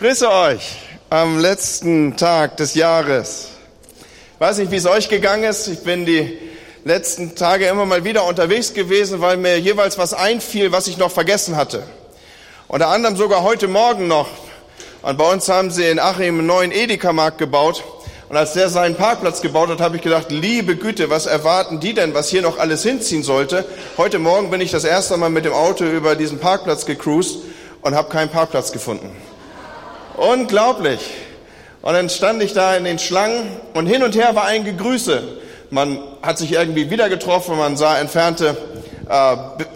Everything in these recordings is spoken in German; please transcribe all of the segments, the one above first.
Grüße euch am letzten Tag des Jahres. Weiß nicht, wie es euch gegangen ist. Ich bin die letzten Tage immer mal wieder unterwegs gewesen, weil mir jeweils was einfiel, was ich noch vergessen hatte. Unter anderem sogar heute Morgen noch. Und bei uns haben sie in Achim einen neuen Edeka-Markt gebaut. Und als der seinen Parkplatz gebaut hat, habe ich gedacht, liebe Güte, was erwarten die denn, was hier noch alles hinziehen sollte? Heute Morgen bin ich das erste Mal mit dem Auto über diesen Parkplatz gecruised und habe keinen Parkplatz gefunden. Unglaublich. Und dann stand ich da in den Schlangen und hin und her war ein Gegrüße. Man hat sich irgendwie wieder getroffen, man sah entfernte äh, Be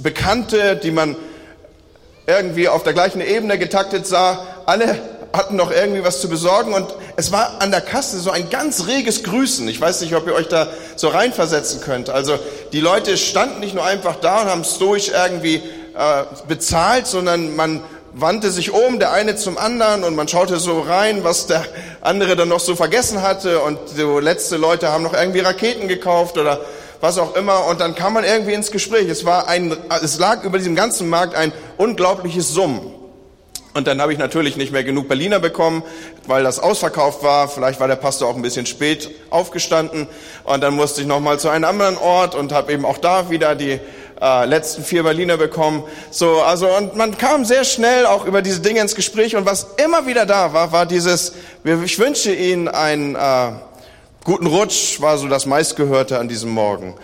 Bekannte, die man irgendwie auf der gleichen Ebene getaktet sah. Alle hatten noch irgendwie was zu besorgen und es war an der Kasse so ein ganz reges Grüßen. Ich weiß nicht, ob ihr euch da so reinversetzen könnt. Also die Leute standen nicht nur einfach da und haben stoisch irgendwie äh, bezahlt, sondern man wandte sich um, der eine zum anderen und man schaute so rein, was der andere dann noch so vergessen hatte und so letzte Leute haben noch irgendwie Raketen gekauft oder was auch immer und dann kam man irgendwie ins Gespräch. Es war ein, es lag über diesem ganzen Markt ein unglaubliches Summen. Und dann habe ich natürlich nicht mehr genug Berliner bekommen, weil das ausverkauft war. Vielleicht war der Pastor auch ein bisschen spät aufgestanden. Und dann musste ich nochmal zu einem anderen Ort und habe eben auch da wieder die äh, letzten vier Berliner bekommen. So, also und man kam sehr schnell auch über diese Dinge ins Gespräch und was immer wieder da war, war dieses: Ich wünsche Ihnen einen äh, guten Rutsch, war so das meistgehörte an diesem Morgen.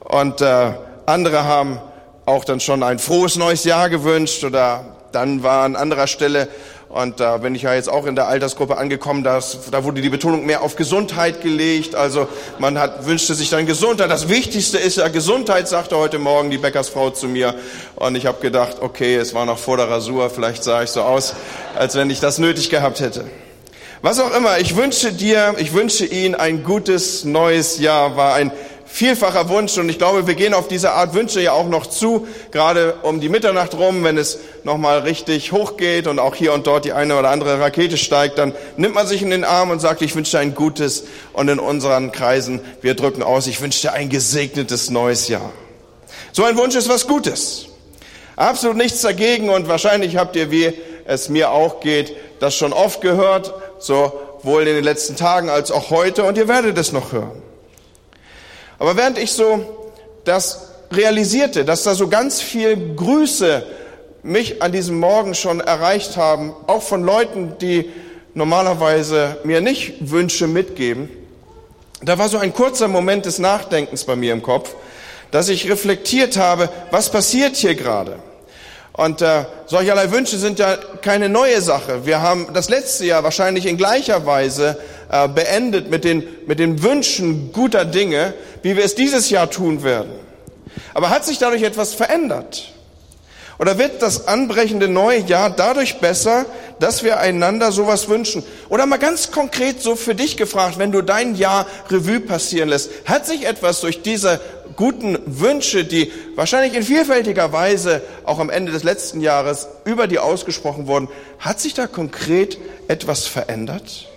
Und äh, andere haben auch dann schon ein frohes neues Jahr gewünscht oder dann war an anderer Stelle und da bin ich ja jetzt auch in der Altersgruppe angekommen, dass, da wurde die Betonung mehr auf Gesundheit gelegt. Also man hat, wünschte sich dann Gesundheit. Das Wichtigste ist ja Gesundheit, sagte heute Morgen die Bäckersfrau zu mir. Und ich habe gedacht, okay, es war noch vor der Rasur, vielleicht sah ich so aus, als wenn ich das nötig gehabt hätte. Was auch immer, ich wünsche dir, ich wünsche Ihnen ein gutes neues Jahr, war ein vielfacher Wunsch und ich glaube, wir gehen auf diese Art Wünsche ja auch noch zu, gerade um die Mitternacht rum, wenn es nochmal richtig hochgeht und auch hier und dort die eine oder andere Rakete steigt, dann nimmt man sich in den Arm und sagt, ich wünsche dir ein gutes und in unseren Kreisen, wir drücken aus, ich wünsche dir ein gesegnetes neues Jahr. So ein Wunsch ist was Gutes. Absolut nichts dagegen und wahrscheinlich habt ihr, wie es mir auch geht, das schon oft gehört, sowohl in den letzten Tagen als auch heute und ihr werdet es noch hören. Aber während ich so das realisierte, dass da so ganz viel Grüße mich an diesem Morgen schon erreicht haben, auch von Leuten, die normalerweise mir nicht Wünsche mitgeben, da war so ein kurzer Moment des Nachdenkens bei mir im Kopf, dass ich reflektiert habe, was passiert hier gerade? Und äh, solcherlei Wünsche sind ja keine neue Sache. Wir haben das letzte Jahr wahrscheinlich in gleicher Weise äh, beendet mit den, mit den Wünschen guter Dinge, wie wir es dieses Jahr tun werden. Aber hat sich dadurch etwas verändert? Oder wird das anbrechende neue Jahr dadurch besser, dass wir einander sowas wünschen? Oder mal ganz konkret so für dich gefragt, wenn du dein Jahr Revue passieren lässt, hat sich etwas durch diese guten Wünsche, die wahrscheinlich in vielfältiger Weise auch am Ende des letzten Jahres über die ausgesprochen wurden, hat sich da konkret etwas verändert?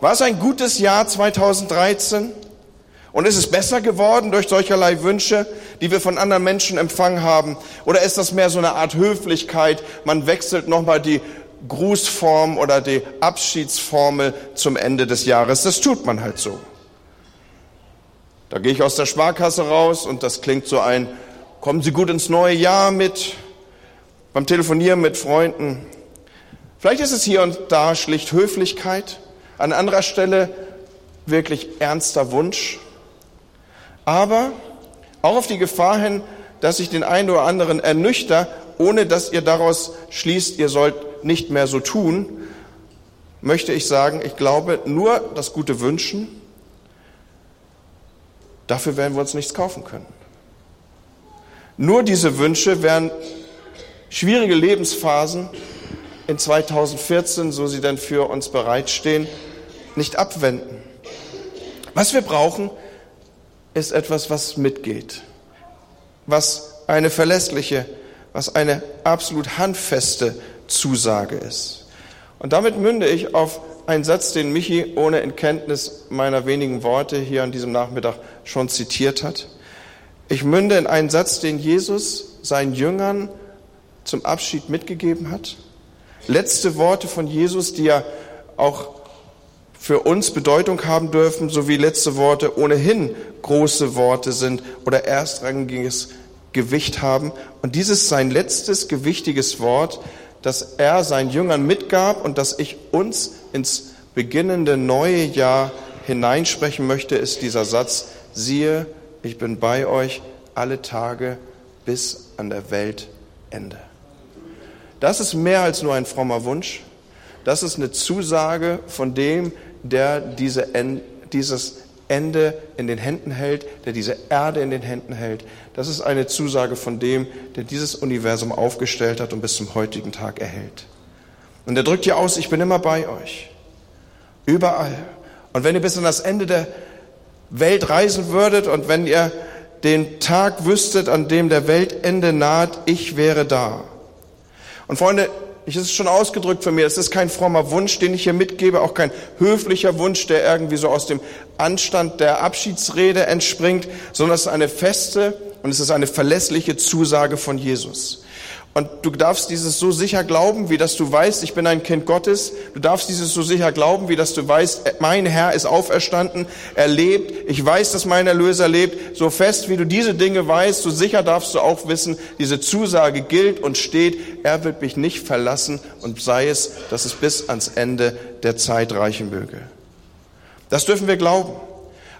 War es ein gutes Jahr 2013? Und ist es besser geworden durch solcherlei Wünsche, die wir von anderen Menschen empfangen haben? Oder ist das mehr so eine Art Höflichkeit? Man wechselt nochmal die Grußform oder die Abschiedsformel zum Ende des Jahres. Das tut man halt so. Da gehe ich aus der Sparkasse raus und das klingt so ein, kommen Sie gut ins neue Jahr mit, beim Telefonieren mit Freunden. Vielleicht ist es hier und da schlicht Höflichkeit, an anderer Stelle wirklich ernster Wunsch aber auch auf die Gefahr hin, dass ich den einen oder anderen ernüchter, ohne dass ihr daraus schließt, ihr sollt nicht mehr so tun, möchte ich sagen, ich glaube, nur das gute Wünschen, dafür werden wir uns nichts kaufen können. Nur diese Wünsche werden schwierige Lebensphasen in 2014, so sie denn für uns bereitstehen, nicht abwenden. Was wir brauchen, ist etwas, was mitgeht, was eine verlässliche, was eine absolut handfeste Zusage ist. Und damit münde ich auf einen Satz, den Michi ohne Entkenntnis meiner wenigen Worte hier an diesem Nachmittag schon zitiert hat. Ich münde in einen Satz, den Jesus seinen Jüngern zum Abschied mitgegeben hat, Letzte Worte von Jesus, die ja auch für uns Bedeutung haben dürfen, sowie letzte Worte ohnehin große Worte sind oder erstrangiges Gewicht haben. Und dieses sein letztes gewichtiges Wort, das er seinen Jüngern mitgab und das ich uns ins beginnende neue Jahr hineinsprechen möchte, ist dieser Satz, siehe, ich bin bei euch alle Tage bis an der Weltende. Das ist mehr als nur ein frommer Wunsch. Das ist eine Zusage von dem, der diese, dieses Ende in den Händen hält, der diese Erde in den Händen hält. Das ist eine Zusage von dem, der dieses Universum aufgestellt hat und bis zum heutigen Tag erhält. Und er drückt hier aus, ich bin immer bei euch. Überall. Und wenn ihr bis an das Ende der Welt reisen würdet und wenn ihr den Tag wüsstet, an dem der Weltende naht, ich wäre da. Und Freunde, ich ist schon ausgedrückt von mir, es ist kein frommer Wunsch, den ich hier mitgebe, auch kein höflicher Wunsch, der irgendwie so aus dem Anstand der Abschiedsrede entspringt, sondern es ist eine feste und es ist eine verlässliche Zusage von Jesus. Und du darfst dieses so sicher glauben, wie dass du weißt, ich bin ein Kind Gottes. Du darfst dieses so sicher glauben, wie dass du weißt, mein Herr ist auferstanden, er lebt. Ich weiß, dass mein Erlöser lebt. So fest, wie du diese Dinge weißt, so sicher darfst du auch wissen, diese Zusage gilt und steht. Er wird mich nicht verlassen und sei es, dass es bis ans Ende der Zeit reichen möge. Das dürfen wir glauben.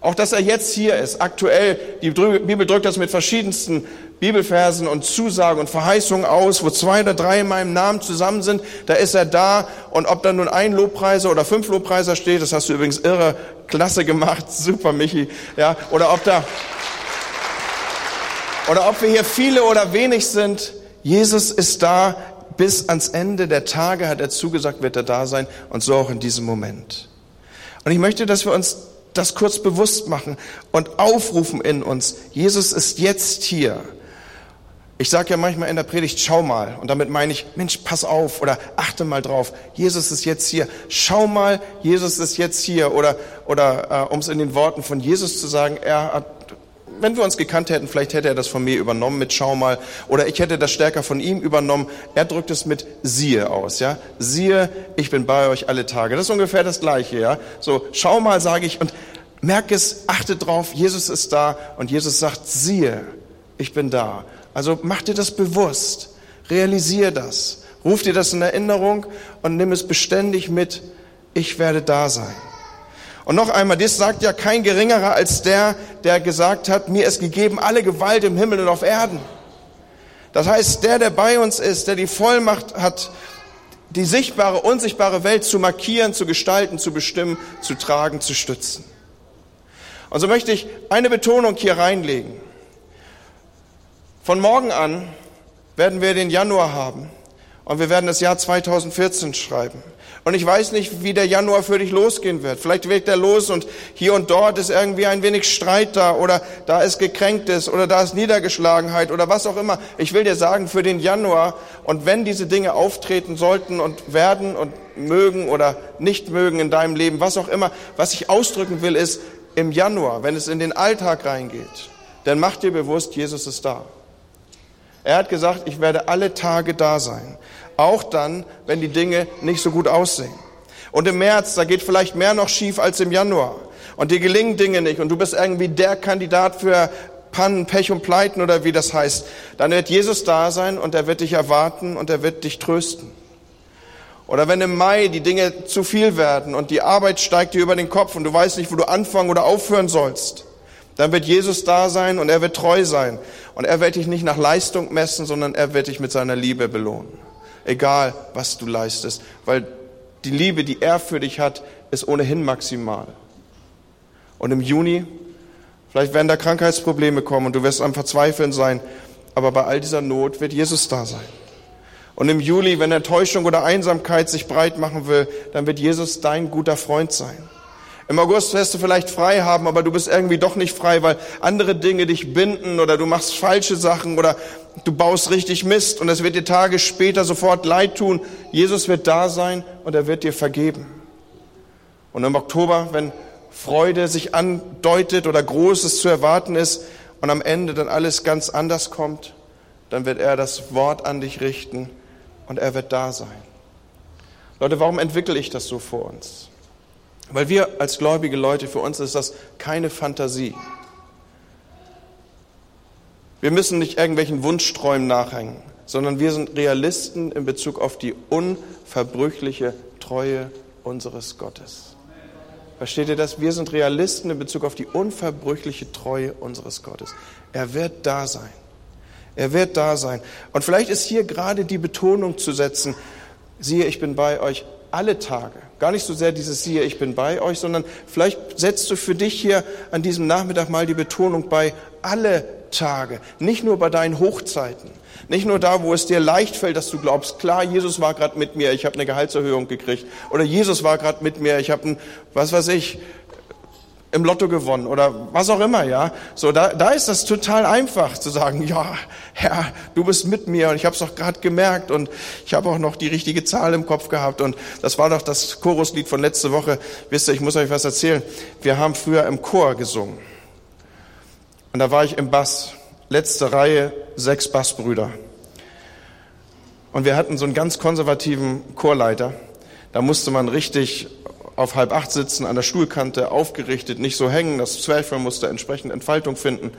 Auch dass er jetzt hier ist, aktuell, die Bibel drückt das mit verschiedensten Bibelversen und Zusagen und Verheißungen aus, wo zwei oder drei in meinem Namen zusammen sind, da ist er da. Und ob da nun ein Lobpreiser oder fünf Lobpreiser steht, das hast du übrigens irre klasse gemacht, super Michi, ja, oder ob da, oder ob wir hier viele oder wenig sind, Jesus ist da, bis ans Ende der Tage hat er zugesagt, wird er da sein und so auch in diesem Moment. Und ich möchte, dass wir uns das kurz bewusst machen und aufrufen in uns. Jesus ist jetzt hier. Ich sage ja manchmal in der Predigt, schau mal. Und damit meine ich, Mensch, pass auf oder achte mal drauf. Jesus ist jetzt hier. Schau mal, Jesus ist jetzt hier. Oder, oder äh, um es in den Worten von Jesus zu sagen, er hat, wenn wir uns gekannt hätten, vielleicht hätte er das von mir übernommen mit schau mal. Oder ich hätte das stärker von ihm übernommen. Er drückt es mit siehe aus. Ja, Siehe, ich bin bei euch alle Tage. Das ist ungefähr das Gleiche. Ja, So, schau mal, sage ich. Und merk es, achte drauf, Jesus ist da. Und Jesus sagt, siehe, ich bin da. Also mach dir das bewusst, realisier das, ruf dir das in Erinnerung und nimm es beständig mit, ich werde da sein. Und noch einmal, das sagt ja kein geringerer als der, der gesagt hat, mir ist gegeben alle Gewalt im Himmel und auf Erden. Das heißt, der, der bei uns ist, der die Vollmacht hat, die sichtbare, unsichtbare Welt zu markieren, zu gestalten, zu bestimmen, zu tragen, zu stützen. Und so möchte ich eine Betonung hier reinlegen. Von morgen an werden wir den Januar haben und wir werden das Jahr 2014 schreiben. Und ich weiß nicht, wie der Januar für dich losgehen wird. Vielleicht wird er los und hier und dort ist irgendwie ein wenig Streit da oder da ist Gekränktes oder da ist Niedergeschlagenheit oder was auch immer. Ich will dir sagen, für den Januar und wenn diese Dinge auftreten sollten und werden und mögen oder nicht mögen in deinem Leben, was auch immer, was ich ausdrücken will, ist im Januar, wenn es in den Alltag reingeht, dann mach dir bewusst, Jesus ist da. Er hat gesagt, ich werde alle Tage da sein. Auch dann, wenn die Dinge nicht so gut aussehen. Und im März, da geht vielleicht mehr noch schief als im Januar. Und dir gelingen Dinge nicht. Und du bist irgendwie der Kandidat für Pannen, Pech und Pleiten oder wie das heißt. Dann wird Jesus da sein und er wird dich erwarten und er wird dich trösten. Oder wenn im Mai die Dinge zu viel werden und die Arbeit steigt dir über den Kopf und du weißt nicht, wo du anfangen oder aufhören sollst, dann wird Jesus da sein und er wird treu sein. Und er wird dich nicht nach Leistung messen, sondern er wird dich mit seiner Liebe belohnen. Egal, was du leistest. Weil die Liebe, die er für dich hat, ist ohnehin maximal. Und im Juni, vielleicht werden da Krankheitsprobleme kommen und du wirst am Verzweifeln sein. Aber bei all dieser Not wird Jesus da sein. Und im Juli, wenn Enttäuschung oder Einsamkeit sich breit machen will, dann wird Jesus dein guter Freund sein. Im August wirst du vielleicht frei haben, aber du bist irgendwie doch nicht frei, weil andere Dinge dich binden oder du machst falsche Sachen oder du baust richtig Mist und es wird dir Tage später sofort leid tun. Jesus wird da sein und er wird dir vergeben. Und im Oktober, wenn Freude sich andeutet oder Großes zu erwarten ist und am Ende dann alles ganz anders kommt, dann wird er das Wort an dich richten und er wird da sein. Leute, warum entwickle ich das so vor uns? Weil wir als gläubige Leute, für uns ist das keine Fantasie. Wir müssen nicht irgendwelchen Wunschträumen nachhängen, sondern wir sind Realisten in Bezug auf die unverbrüchliche Treue unseres Gottes. Versteht ihr das? Wir sind Realisten in Bezug auf die unverbrüchliche Treue unseres Gottes. Er wird da sein. Er wird da sein. Und vielleicht ist hier gerade die Betonung zu setzen, siehe, ich bin bei euch alle Tage. Gar nicht so sehr dieses siehe, ich bin bei euch, sondern vielleicht setzt du für dich hier an diesem Nachmittag mal die Betonung bei alle Tage. Nicht nur bei deinen Hochzeiten. Nicht nur da, wo es dir leicht fällt, dass du glaubst, klar, Jesus war gerade mit mir, ich habe eine Gehaltserhöhung gekriegt. Oder Jesus war gerade mit mir, ich habe ein, was weiß ich, im Lotto gewonnen oder was auch immer, ja. So, da, da ist das total einfach zu sagen, ja, Herr, du bist mit mir und ich habe es doch gerade gemerkt und ich habe auch noch die richtige Zahl im Kopf gehabt und das war doch das Choruslied von letzte Woche. Wisst ihr, ich muss euch was erzählen. Wir haben früher im Chor gesungen und da war ich im Bass, letzte Reihe, sechs Bassbrüder. Und wir hatten so einen ganz konservativen Chorleiter. Da musste man richtig auf halb acht sitzen, an der Stuhlkante, aufgerichtet, nicht so hängen. Das Zwerchfell musste entsprechend Entfaltung finden.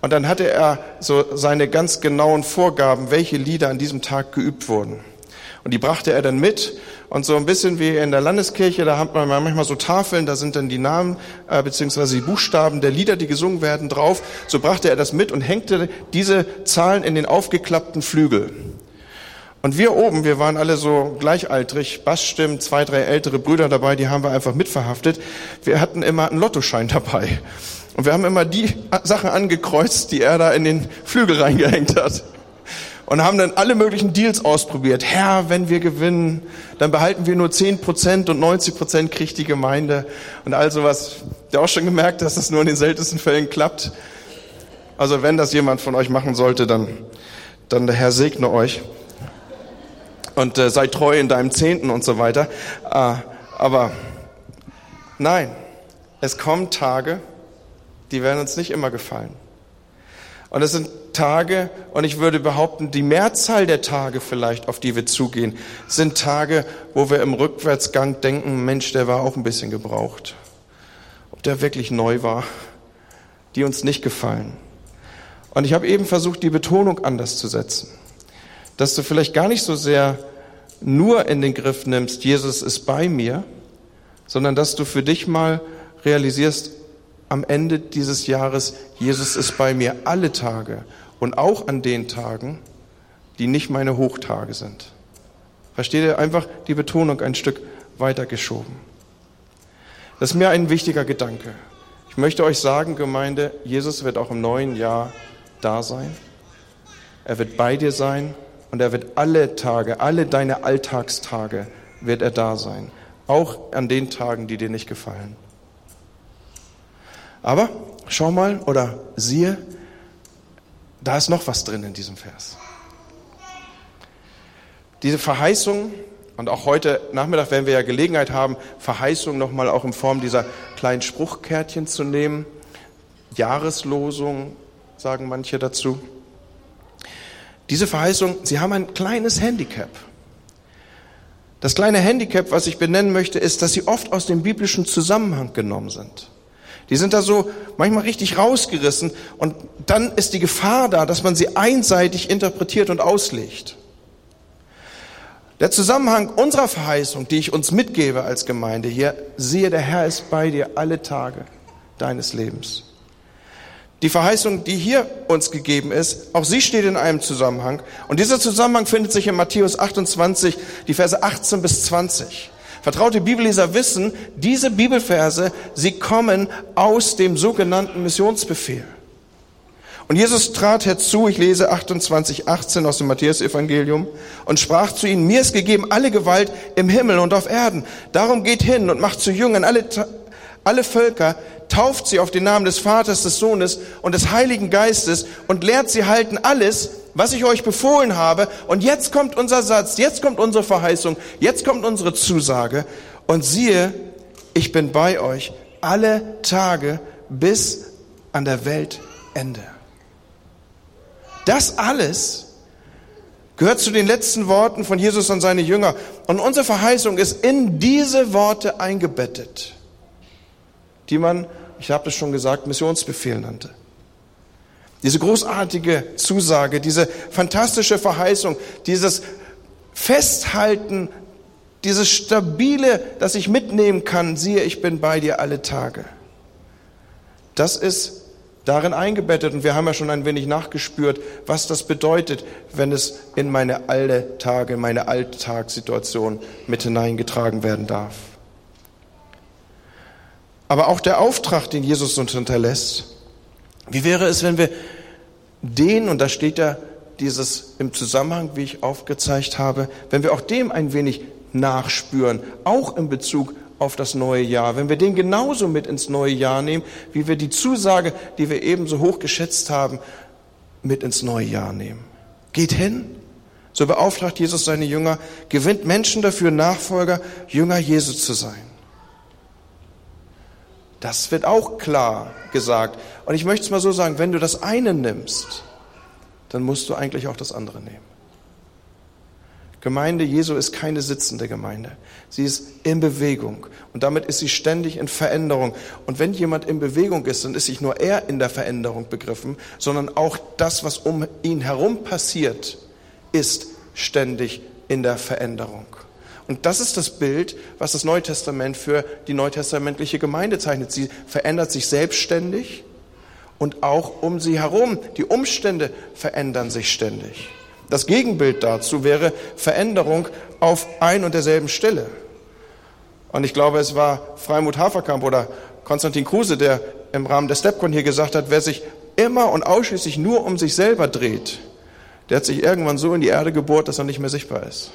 Und dann hatte er so seine ganz genauen Vorgaben, welche Lieder an diesem Tag geübt wurden. Und die brachte er dann mit. Und so ein bisschen wie in der Landeskirche, da hat man manchmal so Tafeln, da sind dann die Namen äh, beziehungsweise die Buchstaben der Lieder, die gesungen werden, drauf. So brachte er das mit und hängte diese Zahlen in den aufgeklappten Flügel. Und wir oben, wir waren alle so gleichaltrig, Bassstimmen, zwei, drei ältere Brüder dabei, die haben wir einfach mitverhaftet. Wir hatten immer einen Lottoschein dabei. Und wir haben immer die Sachen angekreuzt, die er da in den Flügel reingehängt hat. Und haben dann alle möglichen Deals ausprobiert. Herr, wenn wir gewinnen, dann behalten wir nur 10 Prozent und 90 Prozent kriegt die Gemeinde. Und all sowas. Der auch schon gemerkt, dass das nur in den seltensten Fällen klappt. Also wenn das jemand von euch machen sollte, dann, dann der Herr segne euch und äh, sei treu in deinem Zehnten und so weiter. Äh, aber nein, es kommen Tage, die werden uns nicht immer gefallen. Und es sind Tage, und ich würde behaupten, die Mehrzahl der Tage vielleicht, auf die wir zugehen, sind Tage, wo wir im Rückwärtsgang denken, Mensch, der war auch ein bisschen gebraucht. Ob der wirklich neu war, die uns nicht gefallen. Und ich habe eben versucht, die Betonung anders zu setzen dass du vielleicht gar nicht so sehr nur in den Griff nimmst, Jesus ist bei mir, sondern dass du für dich mal realisierst, am Ende dieses Jahres, Jesus ist bei mir alle Tage und auch an den Tagen, die nicht meine Hochtage sind. Versteht ihr einfach die Betonung ein Stück weitergeschoben? Das ist mir ein wichtiger Gedanke. Ich möchte euch sagen, Gemeinde, Jesus wird auch im neuen Jahr da sein. Er wird bei dir sein und er wird alle Tage, alle deine Alltagstage, wird er da sein. Auch an den Tagen, die dir nicht gefallen. Aber schau mal oder siehe, da ist noch was drin in diesem Vers. Diese Verheißung, und auch heute Nachmittag werden wir ja Gelegenheit haben, Verheißung nochmal auch in Form dieser kleinen Spruchkärtchen zu nehmen. Jahreslosung, sagen manche dazu. Diese Verheißung, sie haben ein kleines Handicap. Das kleine Handicap, was ich benennen möchte, ist, dass sie oft aus dem biblischen Zusammenhang genommen sind. Die sind da so manchmal richtig rausgerissen und dann ist die Gefahr da, dass man sie einseitig interpretiert und auslegt. Der Zusammenhang unserer Verheißung, die ich uns mitgebe als Gemeinde hier, siehe, der Herr ist bei dir alle Tage deines Lebens. Die Verheißung, die hier uns gegeben ist, auch sie steht in einem Zusammenhang. Und dieser Zusammenhang findet sich in Matthäus 28, die Verse 18 bis 20. Vertraute Bibelleser wissen, diese Bibelverse, sie kommen aus dem sogenannten Missionsbefehl. Und Jesus trat herzu, ich lese 28, 18 aus dem Matthäus-Evangelium, und sprach zu ihnen, mir ist gegeben alle Gewalt im Himmel und auf Erden. Darum geht hin und macht zu Jüngern alle, alle Völker, tauft sie auf den Namen des Vaters, des Sohnes und des Heiligen Geistes und lehrt sie halten alles, was ich euch befohlen habe. Und jetzt kommt unser Satz, jetzt kommt unsere Verheißung, jetzt kommt unsere Zusage. Und siehe, ich bin bei euch alle Tage bis an der Weltende. Das alles gehört zu den letzten Worten von Jesus an seine Jünger. Und unsere Verheißung ist in diese Worte eingebettet, die man, ich habe es schon gesagt, Missionsbefehl nannte. Diese großartige Zusage, diese fantastische Verheißung, dieses Festhalten, dieses stabile, das ich mitnehmen kann, siehe, ich bin bei dir alle Tage. Das ist darin eingebettet und wir haben ja schon ein wenig nachgespürt, was das bedeutet, wenn es in meine Alltage, meine Alltagssituation mit hineingetragen werden darf. Aber auch der Auftrag, den Jesus uns hinterlässt, wie wäre es, wenn wir den, und da steht ja dieses im Zusammenhang, wie ich aufgezeigt habe, wenn wir auch dem ein wenig nachspüren, auch in Bezug auf das neue Jahr, wenn wir den genauso mit ins neue Jahr nehmen, wie wir die Zusage, die wir ebenso hoch geschätzt haben, mit ins neue Jahr nehmen. Geht hin, so beauftragt Jesus seine Jünger, gewinnt Menschen dafür, Nachfolger, Jünger Jesu zu sein. Das wird auch klar gesagt. Und ich möchte es mal so sagen, wenn du das eine nimmst, dann musst du eigentlich auch das andere nehmen. Gemeinde Jesu ist keine sitzende Gemeinde. Sie ist in Bewegung und damit ist sie ständig in Veränderung. Und wenn jemand in Bewegung ist, dann ist nicht nur er in der Veränderung begriffen, sondern auch das, was um ihn herum passiert, ist ständig in der Veränderung. Und das ist das Bild, was das Neue Testament für die neutestamentliche Gemeinde zeichnet. Sie verändert sich selbstständig und auch um sie herum. Die Umstände verändern sich ständig. Das Gegenbild dazu wäre Veränderung auf ein und derselben Stelle. Und ich glaube, es war Freimut Haferkamp oder Konstantin Kruse, der im Rahmen der Stepcon hier gesagt hat, wer sich immer und ausschließlich nur um sich selber dreht, der hat sich irgendwann so in die Erde gebohrt, dass er nicht mehr sichtbar ist.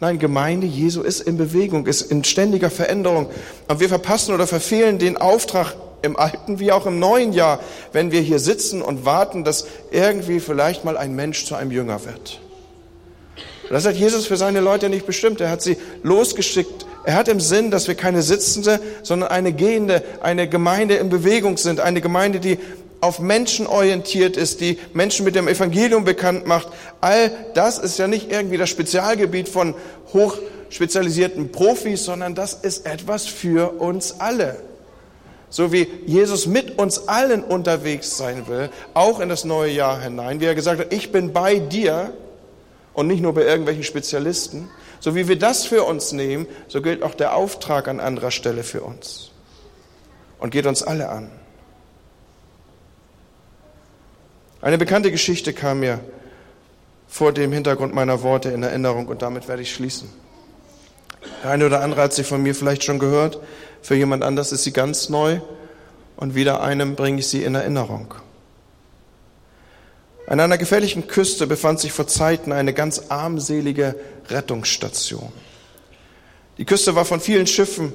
Nein, Gemeinde Jesu ist in Bewegung, ist in ständiger Veränderung. Und wir verpassen oder verfehlen den Auftrag im alten wie auch im neuen Jahr, wenn wir hier sitzen und warten, dass irgendwie vielleicht mal ein Mensch zu einem Jünger wird. Das hat Jesus für seine Leute nicht bestimmt. Er hat sie losgeschickt. Er hat im Sinn, dass wir keine sitzende, sondern eine gehende, eine Gemeinde in Bewegung sind. Eine Gemeinde, die auf Menschen orientiert ist, die Menschen mit dem Evangelium bekannt macht. All das ist ja nicht irgendwie das Spezialgebiet von hochspezialisierten Profis, sondern das ist etwas für uns alle. So wie Jesus mit uns allen unterwegs sein will, auch in das neue Jahr hinein, wie er gesagt hat, ich bin bei dir und nicht nur bei irgendwelchen Spezialisten. So wie wir das für uns nehmen, so gilt auch der Auftrag an anderer Stelle für uns und geht uns alle an. Eine bekannte Geschichte kam mir vor dem Hintergrund meiner Worte in Erinnerung und damit werde ich schließen. Der eine oder andere hat sie von mir vielleicht schon gehört, für jemand anders ist sie ganz neu und wieder einem bringe ich sie in Erinnerung. An einer gefährlichen Küste befand sich vor Zeiten eine ganz armselige Rettungsstation. Die Küste war von vielen Schiffen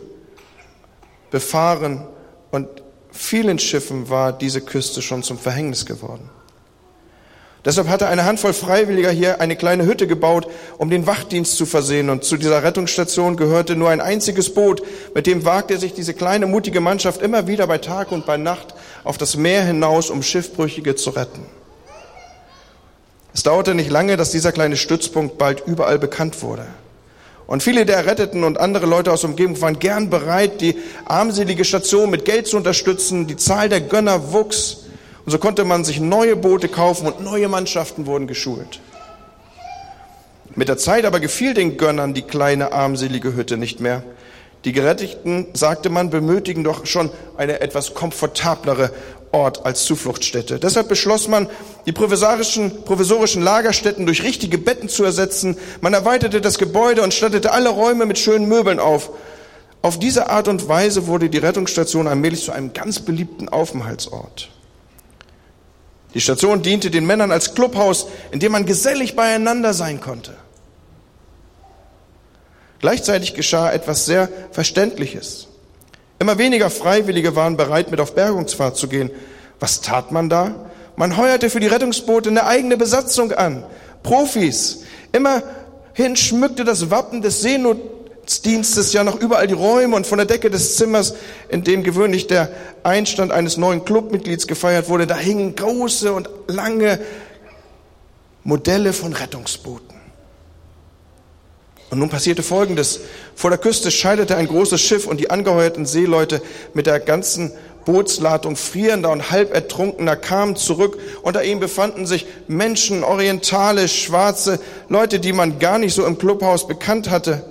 befahren und vielen Schiffen war diese Küste schon zum Verhängnis geworden. Deshalb hatte eine Handvoll Freiwilliger hier eine kleine Hütte gebaut, um den Wachdienst zu versehen. Und zu dieser Rettungsstation gehörte nur ein einziges Boot. Mit dem wagte sich diese kleine, mutige Mannschaft immer wieder bei Tag und bei Nacht auf das Meer hinaus, um Schiffbrüchige zu retten. Es dauerte nicht lange, dass dieser kleine Stützpunkt bald überall bekannt wurde. Und viele der Erretteten und andere Leute aus der Umgebung waren gern bereit, die armselige Station mit Geld zu unterstützen. Die Zahl der Gönner wuchs. Und so konnte man sich neue Boote kaufen und neue Mannschaften wurden geschult. Mit der Zeit aber gefiel den Gönnern die kleine armselige Hütte nicht mehr. Die Geretteten, sagte man, benötigen doch schon eine etwas komfortablere Ort als Zufluchtsstätte. Deshalb beschloss man, die provisorischen, provisorischen Lagerstätten durch richtige Betten zu ersetzen. Man erweiterte das Gebäude und stattete alle Räume mit schönen Möbeln auf. Auf diese Art und Weise wurde die Rettungsstation allmählich zu einem ganz beliebten Aufenthaltsort. Die Station diente den Männern als Clubhaus, in dem man gesellig beieinander sein konnte. Gleichzeitig geschah etwas sehr Verständliches. Immer weniger Freiwillige waren bereit, mit auf Bergungsfahrt zu gehen. Was tat man da? Man heuerte für die Rettungsboote eine eigene Besatzung an. Profis. Immerhin schmückte das Wappen des Seenot Dienstes ja noch überall die Räume und von der Decke des Zimmers, in dem gewöhnlich der Einstand eines neuen Clubmitglieds gefeiert wurde, da hingen große und lange Modelle von Rettungsbooten. Und nun passierte Folgendes. Vor der Küste scheiterte ein großes Schiff und die angeheuerten Seeleute mit der ganzen Bootsladung frierender und halb ertrunkener kamen zurück. Unter ihnen befanden sich Menschen, orientale, schwarze, Leute, die man gar nicht so im Clubhaus bekannt hatte.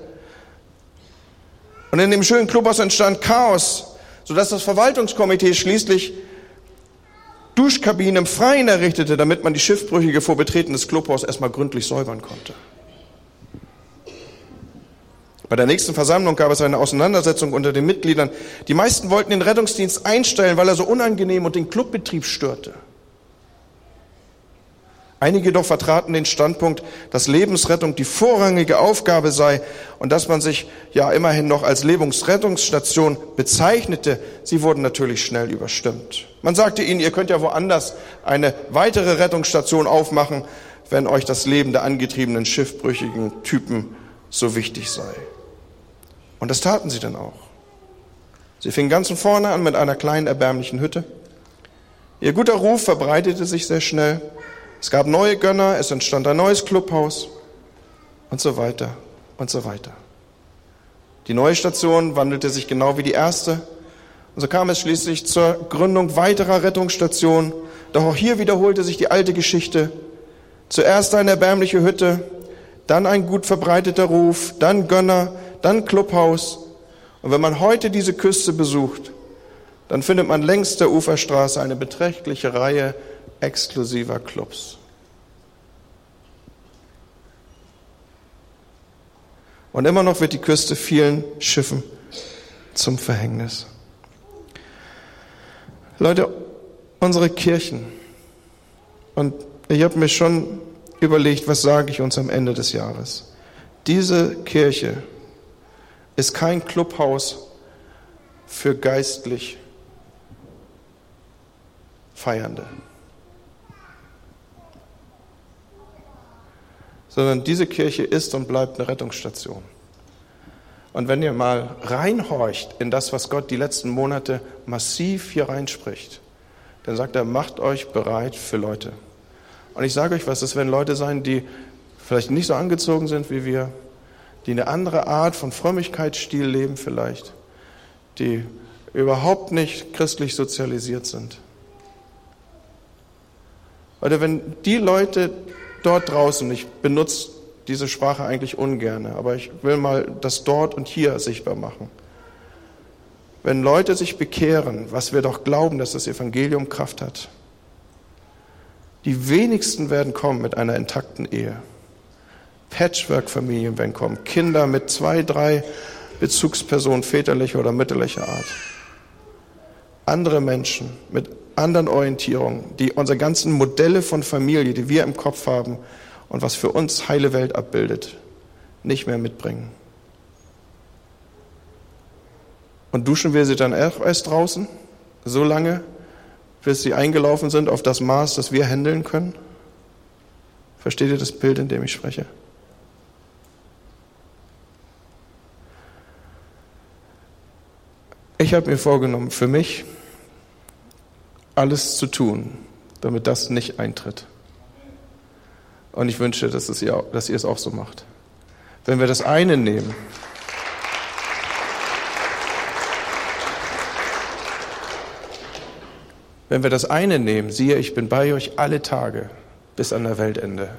Und in dem schönen Clubhaus entstand Chaos, sodass das Verwaltungskomitee schließlich Duschkabinen im Freien errichtete, damit man die Schiffbrüchige vor Betreten des Clubhaus erstmal gründlich säubern konnte. Bei der nächsten Versammlung gab es eine Auseinandersetzung unter den Mitgliedern. Die meisten wollten den Rettungsdienst einstellen, weil er so unangenehm und den Clubbetrieb störte. Einige jedoch vertraten den Standpunkt, dass Lebensrettung die vorrangige Aufgabe sei und dass man sich ja immerhin noch als Lebensrettungsstation bezeichnete. Sie wurden natürlich schnell überstimmt. Man sagte ihnen, ihr könnt ja woanders eine weitere Rettungsstation aufmachen, wenn euch das Leben der angetriebenen schiffbrüchigen Typen so wichtig sei. Und das taten sie dann auch. Sie fingen ganz von vorne an mit einer kleinen erbärmlichen Hütte. Ihr guter Ruf verbreitete sich sehr schnell. Es gab neue Gönner, es entstand ein neues Clubhaus und so weiter und so weiter. Die neue Station wandelte sich genau wie die erste. Und so kam es schließlich zur Gründung weiterer Rettungsstationen. Doch auch hier wiederholte sich die alte Geschichte. Zuerst eine erbärmliche Hütte, dann ein gut verbreiteter Ruf, dann Gönner, dann Clubhaus. Und wenn man heute diese Küste besucht, dann findet man längs der Uferstraße eine beträchtliche Reihe exklusiver Clubs. Und immer noch wird die Küste vielen Schiffen zum Verhängnis. Leute, unsere Kirchen, und ich habe mir schon überlegt, was sage ich uns am Ende des Jahres. Diese Kirche ist kein Clubhaus für geistlich Feiernde, sondern diese Kirche ist und bleibt eine Rettungsstation. Und wenn ihr mal reinhorcht in das, was Gott die letzten Monate massiv hier reinspricht, dann sagt er, macht euch bereit für Leute. Und ich sage euch was, es werden Leute sein, die vielleicht nicht so angezogen sind wie wir, die eine andere Art von Frömmigkeitsstil leben vielleicht, die überhaupt nicht christlich sozialisiert sind. Oder wenn die Leute dort draußen, ich benutze diese Sprache eigentlich ungern, aber ich will mal das dort und hier sichtbar machen. Wenn Leute sich bekehren, was wir doch glauben, dass das Evangelium Kraft hat, die wenigsten werden kommen mit einer intakten Ehe. Patchwork-Familien werden kommen. Kinder mit zwei, drei Bezugspersonen väterlicher oder mütterlicher Art. Andere Menschen mit anderen Orientierungen, die unsere ganzen Modelle von Familie, die wir im Kopf haben und was für uns heile Welt abbildet, nicht mehr mitbringen. Und duschen wir sie dann erst draußen, so lange, bis sie eingelaufen sind auf das Maß, das wir handeln können? Versteht ihr das Bild, in dem ich spreche? Ich habe mir vorgenommen, für mich alles zu tun, damit das nicht eintritt. Und ich wünsche, dass, es ihr, dass ihr es auch so macht. Wenn wir das eine nehmen, wenn wir das eine nehmen, siehe, ich bin bei euch alle Tage bis an der Weltende,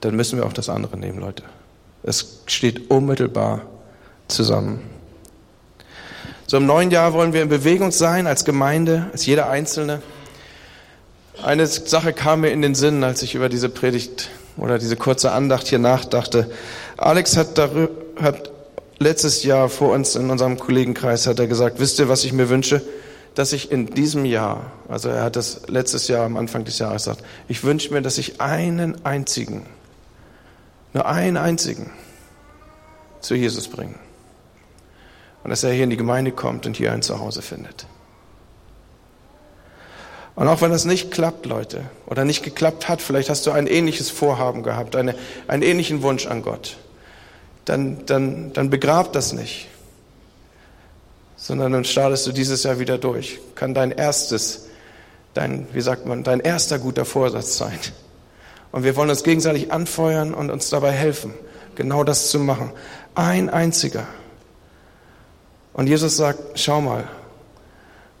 dann müssen wir auch das andere nehmen, Leute. Es steht unmittelbar zusammen. So im neuen Jahr wollen wir in Bewegung sein als Gemeinde, als jeder Einzelne. Eine Sache kam mir in den Sinn, als ich über diese Predigt oder diese kurze Andacht hier nachdachte. Alex hat, darüber, hat letztes Jahr vor uns in unserem Kollegenkreis hat er gesagt, wisst ihr, was ich mir wünsche? Dass ich in diesem Jahr, also er hat das letztes Jahr am Anfang des Jahres gesagt, ich wünsche mir, dass ich einen einzigen, nur einen einzigen zu Jesus bringe und dass er hier in die Gemeinde kommt und hier ein Zuhause findet. Und auch wenn das nicht klappt, Leute, oder nicht geklappt hat, vielleicht hast du ein ähnliches Vorhaben gehabt, eine, einen ähnlichen Wunsch an Gott, dann, dann, dann begrab das nicht, sondern dann startest du dieses Jahr wieder durch. Kann dein erstes, dein, wie sagt man, dein erster guter Vorsatz sein. Und wir wollen uns gegenseitig anfeuern und uns dabei helfen, genau das zu machen. Ein einziger. Und Jesus sagt, schau mal,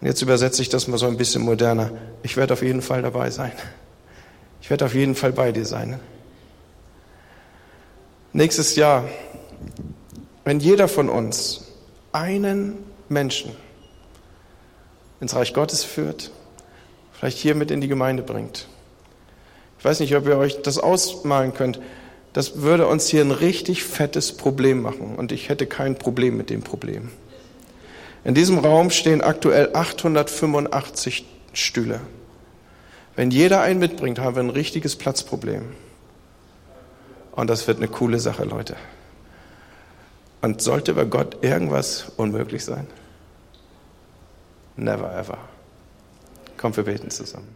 und jetzt übersetze ich das mal so ein bisschen moderner, ich werde auf jeden Fall dabei sein. Ich werde auf jeden Fall bei dir sein. Nächstes Jahr, wenn jeder von uns einen Menschen ins Reich Gottes führt, vielleicht hier mit in die Gemeinde bringt. Ich weiß nicht, ob ihr euch das ausmalen könnt. Das würde uns hier ein richtig fettes Problem machen und ich hätte kein Problem mit dem Problem. In diesem Raum stehen aktuell 885 Stühle. Wenn jeder einen mitbringt, haben wir ein richtiges Platzproblem. Und das wird eine coole Sache, Leute. Und sollte bei Gott irgendwas unmöglich sein? Never ever. Komm, wir beten zusammen.